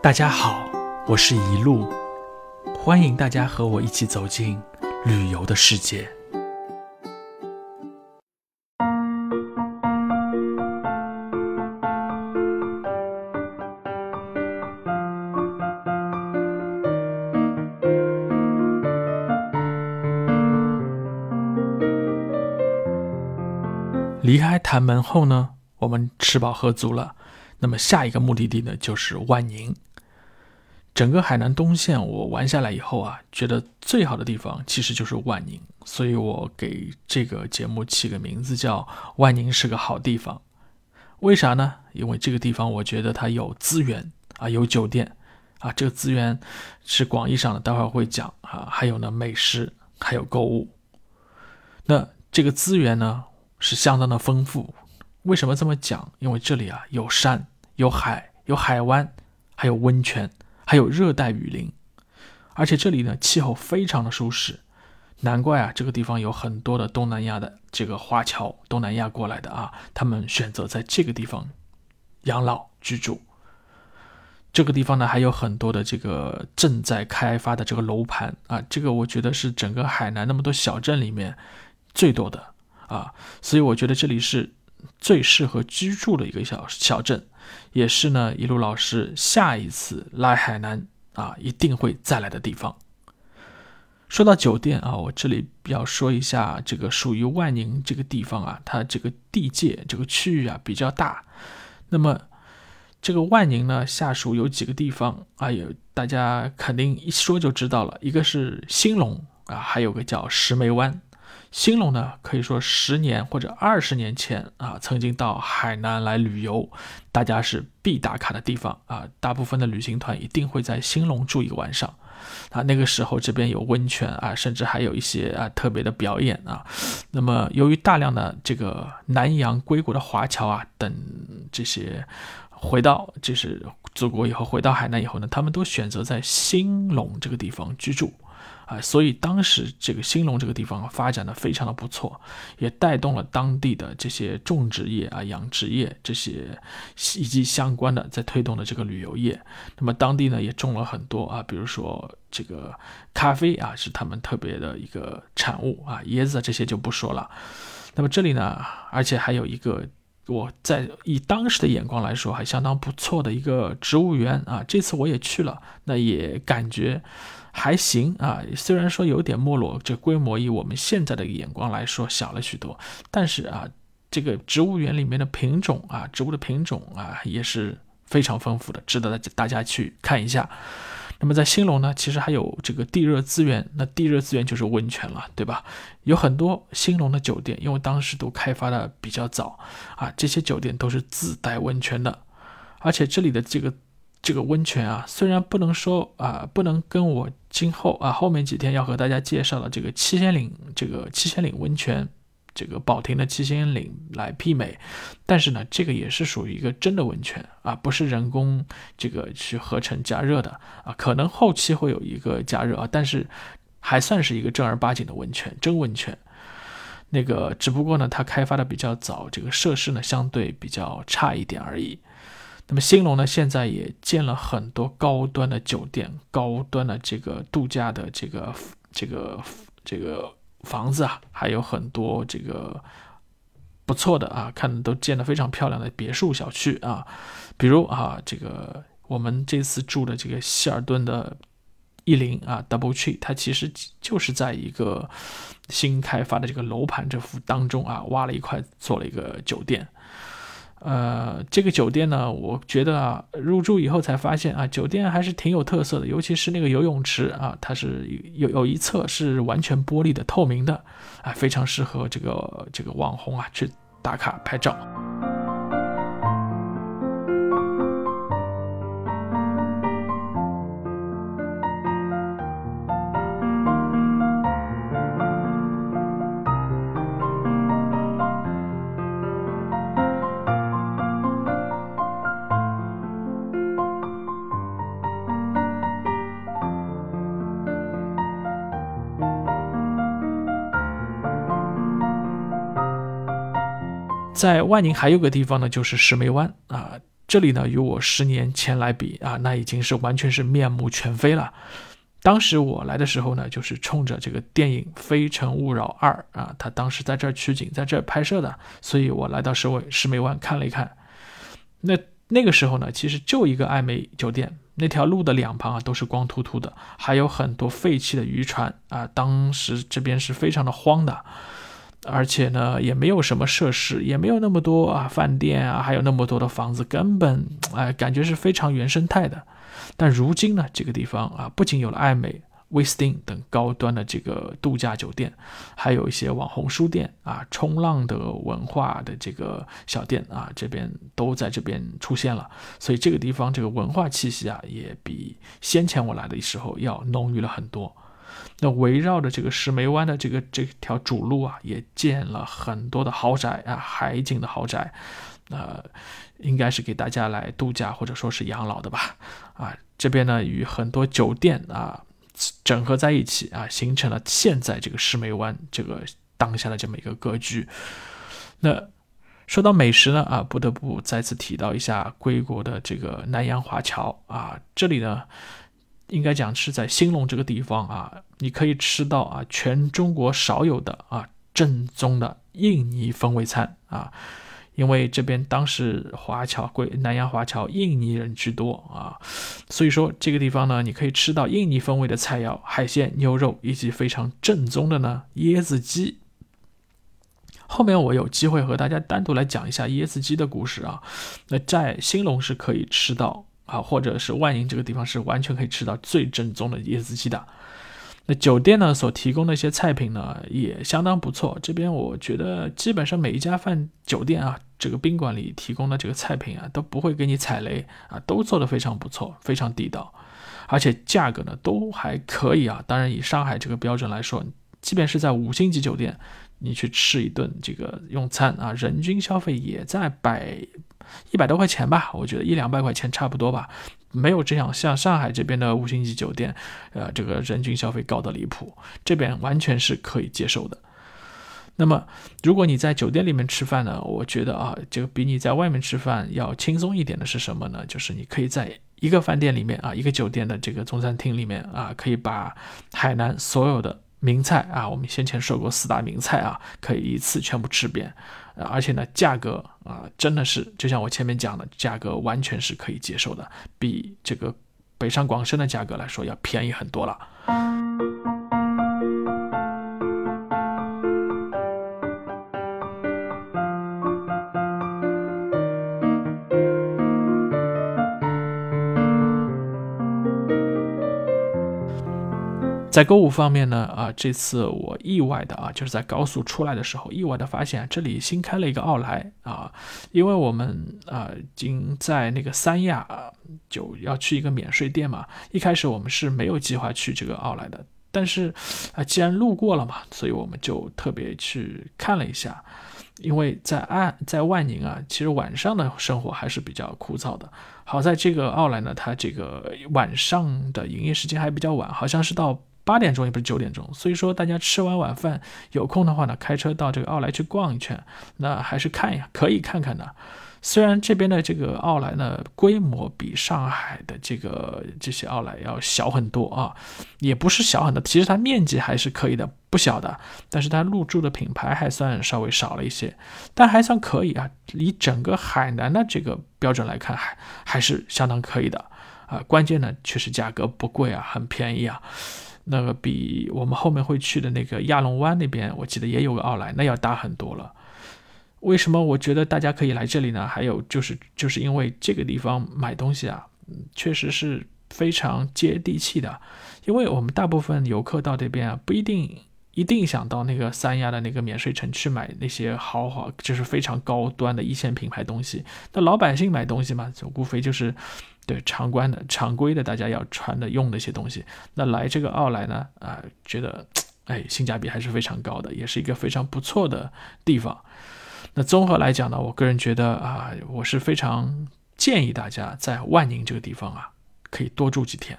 大家好，我是一路，欢迎大家和我一起走进旅游的世界。离开潭门后呢，我们吃饱喝足了，那么下一个目的地呢就是万宁。整个海南东线我玩下来以后啊，觉得最好的地方其实就是万宁，所以我给这个节目起个名字叫“万宁是个好地方”。为啥呢？因为这个地方我觉得它有资源啊，有酒店啊，这个资源是广义上的，待会儿会讲啊，还有呢美食，还有购物。那这个资源呢？是相当的丰富，为什么这么讲？因为这里啊有山有海有海湾，还有温泉，还有热带雨林，而且这里呢气候非常的舒适，难怪啊这个地方有很多的东南亚的这个华侨，东南亚过来的啊，他们选择在这个地方养老居住。这个地方呢还有很多的这个正在开发的这个楼盘啊，这个我觉得是整个海南那么多小镇里面最多的。啊，所以我觉得这里是最适合居住的一个小小镇，也是呢一路老师下一次来海南啊一定会再来的地方。说到酒店啊，我这里要说一下这个属于万宁这个地方啊，它这个地界这个区域啊比较大。那么这个万宁呢下属有几个地方啊，有大家肯定一说就知道了，一个是兴隆啊，还有个叫石梅湾。兴隆呢，可以说十年或者二十年前啊，曾经到海南来旅游，大家是必打卡的地方啊。大部分的旅行团一定会在兴隆住一个晚上啊。那个时候这边有温泉啊，甚至还有一些啊特别的表演啊。那么由于大量的这个南洋归国的华侨啊等这些回到就是祖国以后，回到海南以后呢，他们都选择在兴隆这个地方居住。啊，所以当时这个兴隆这个地方发展的非常的不错，也带动了当地的这些种植业啊、养殖业这些以及相关的在推动的这个旅游业。那么当地呢也种了很多啊，比如说这个咖啡啊是他们特别的一个产物啊，椰子这些就不说了。那么这里呢，而且还有一个我在以当时的眼光来说还相当不错的一个植物园啊，这次我也去了，那也感觉。还行啊，虽然说有点没落，这规模以我们现在的眼光来说小了许多，但是啊，这个植物园里面的品种啊，植物的品种啊也是非常丰富的，值得大家去看一下。那么在兴隆呢，其实还有这个地热资源，那地热资源就是温泉了，对吧？有很多兴隆的酒店，因为当时都开发的比较早啊，这些酒店都是自带温泉的，而且这里的这个。这个温泉啊，虽然不能说啊，不能跟我今后啊后面几天要和大家介绍的这个七仙岭这个七仙岭温泉，这个宝亭的七仙岭来媲美，但是呢，这个也是属于一个真的温泉啊，不是人工这个去合成加热的啊，可能后期会有一个加热啊，但是还算是一个正儿八经的温泉，真温泉。那个只不过呢，它开发的比较早，这个设施呢相对比较差一点而已。那么兴隆呢，现在也建了很多高端的酒店、高端的这个度假的这个这个这个房子啊，还有很多这个不错的啊，看都建的非常漂亮的别墅小区啊，比如啊，这个我们这次住的这个希尔顿的逸林啊，Double Tree，它其实就是在一个新开发的这个楼盘这幅当中啊，挖了一块做了一个酒店。呃，这个酒店呢，我觉得啊，入住以后才发现啊，酒店还是挺有特色的，尤其是那个游泳池啊，它是有有一侧是完全玻璃的、透明的，啊，非常适合这个这个网红啊去打卡拍照。在万宁还有个地方呢，就是石梅湾啊。这里呢，与我十年前来比啊，那已经是完全是面目全非了。当时我来的时候呢，就是冲着这个电影《非诚勿扰二》啊，他当时在这儿取景，在这儿拍摄的，所以我来到石尾石梅湾看了一看。那那个时候呢，其实就一个爱美酒店，那条路的两旁啊都是光秃秃的，还有很多废弃的渔船啊。当时这边是非常的荒的。而且呢，也没有什么设施，也没有那么多啊饭店啊，还有那么多的房子，根本哎，感觉是非常原生态的。但如今呢，这个地方啊，不仅有了艾美、威斯汀等高端的这个度假酒店，还有一些网红书店啊、冲浪的文化的这个小店啊，这边都在这边出现了。所以这个地方这个文化气息啊，也比先前我来的时候要浓郁了很多。那围绕着这个石梅湾的这个这条主路啊，也建了很多的豪宅啊，海景的豪宅，呃，应该是给大家来度假或者说是养老的吧？啊，这边呢与很多酒店啊整合在一起啊，形成了现在这个石梅湾这个当下的这么一个格局。那说到美食呢啊，不得不再次提到一下归国的这个南洋华侨啊，这里呢。应该讲是在兴隆这个地方啊，你可以吃到啊全中国少有的啊正宗的印尼风味餐啊，因为这边当时华侨贵南洋华侨印尼人居多啊，所以说这个地方呢，你可以吃到印尼风味的菜肴、海鲜、牛肉以及非常正宗的呢椰子鸡。后面我有机会和大家单独来讲一下椰子鸡的故事啊，那在兴隆是可以吃到。啊，或者是万宁这个地方是完全可以吃到最正宗的椰子鸡的。那酒店呢所提供的一些菜品呢也相当不错。这边我觉得基本上每一家饭酒店啊，这个宾馆里提供的这个菜品啊都不会给你踩雷啊，都做得非常不错，非常地道，而且价格呢都还可以啊。当然以上海这个标准来说，即便是在五星级酒店，你去吃一顿这个用餐啊，人均消费也在百。一百多块钱吧，我觉得一两百块钱差不多吧，没有这样像上海这边的五星级酒店，呃，这个人均消费高的离谱，这边完全是可以接受的。那么，如果你在酒店里面吃饭呢，我觉得啊，这个比你在外面吃饭要轻松一点的是什么呢？就是你可以在一个饭店里面啊，一个酒店的这个中餐厅里面啊，可以把海南所有的名菜啊，我们先前说过四大名菜啊，可以一次全部吃遍。而且呢，价格啊，真的是就像我前面讲的，价格完全是可以接受的，比这个北上广深的价格来说要便宜很多了。在购物方面呢，啊，这次我意外的啊，就是在高速出来的时候，意外的发现这里新开了一个奥莱啊，因为我们啊，已经在那个三亚啊就要去一个免税店嘛，一开始我们是没有计划去这个奥莱的，但是啊，既然路过了嘛，所以我们就特别去看了一下，因为在岸在万宁啊，其实晚上的生活还是比较枯燥的，好在这个奥莱呢，它这个晚上的营业时间还比较晚，好像是到。八点钟也不是九点钟，所以说大家吃完晚饭有空的话呢，开车到这个奥莱去逛一圈，那还是看一下，可以看看的。虽然这边的这个奥莱呢，规模比上海的这个这些奥莱要小很多啊，也不是小很多，其实它面积还是可以的，不小的。但是它入驻的品牌还算稍微少了一些，但还算可以啊。以整个海南的这个标准来看，还还是相当可以的啊。关键呢，确实价格不贵啊，很便宜啊。那个比我们后面会去的那个亚龙湾那边，我记得也有个奥莱，那要大很多了。为什么我觉得大家可以来这里呢？还有就是，就是因为这个地方买东西啊，确实是非常接地气的。因为我们大部分游客到这边啊，不一定一定想到那个三亚的那个免税城去买那些豪华，就是非常高端的一线品牌东西。那老百姓买东西嘛，就无非就是。对常规的、常规的，大家要穿的、用的一些东西，那来这个奥莱呢，啊，觉得，哎，性价比还是非常高的，也是一个非常不错的地方。那综合来讲呢，我个人觉得啊，我是非常建议大家在万宁这个地方啊，可以多住几天。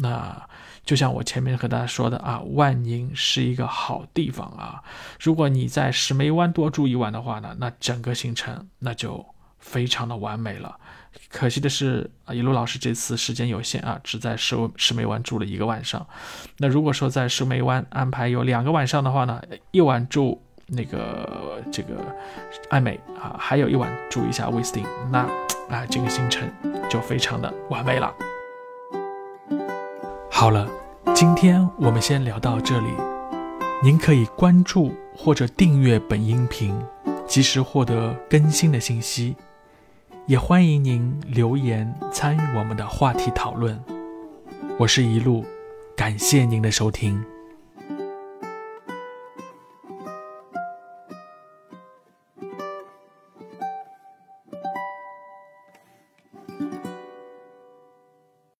那就像我前面和大家说的啊，万宁是一个好地方啊。如果你在石梅湾多住一晚的话呢，那整个行程那就非常的完美了。可惜的是啊，一路老师这次时间有限啊，只在石石梅湾住了一个晚上。那如果说在石梅湾安排有两个晚上的话呢，一晚住那个这个艾美啊，还有一晚住一下威斯汀，那啊这个行程就非常的完美了。好了，今天我们先聊到这里。您可以关注或者订阅本音频，及时获得更新的信息。也欢迎您留言参与我们的话题讨论。我是一路，感谢您的收听。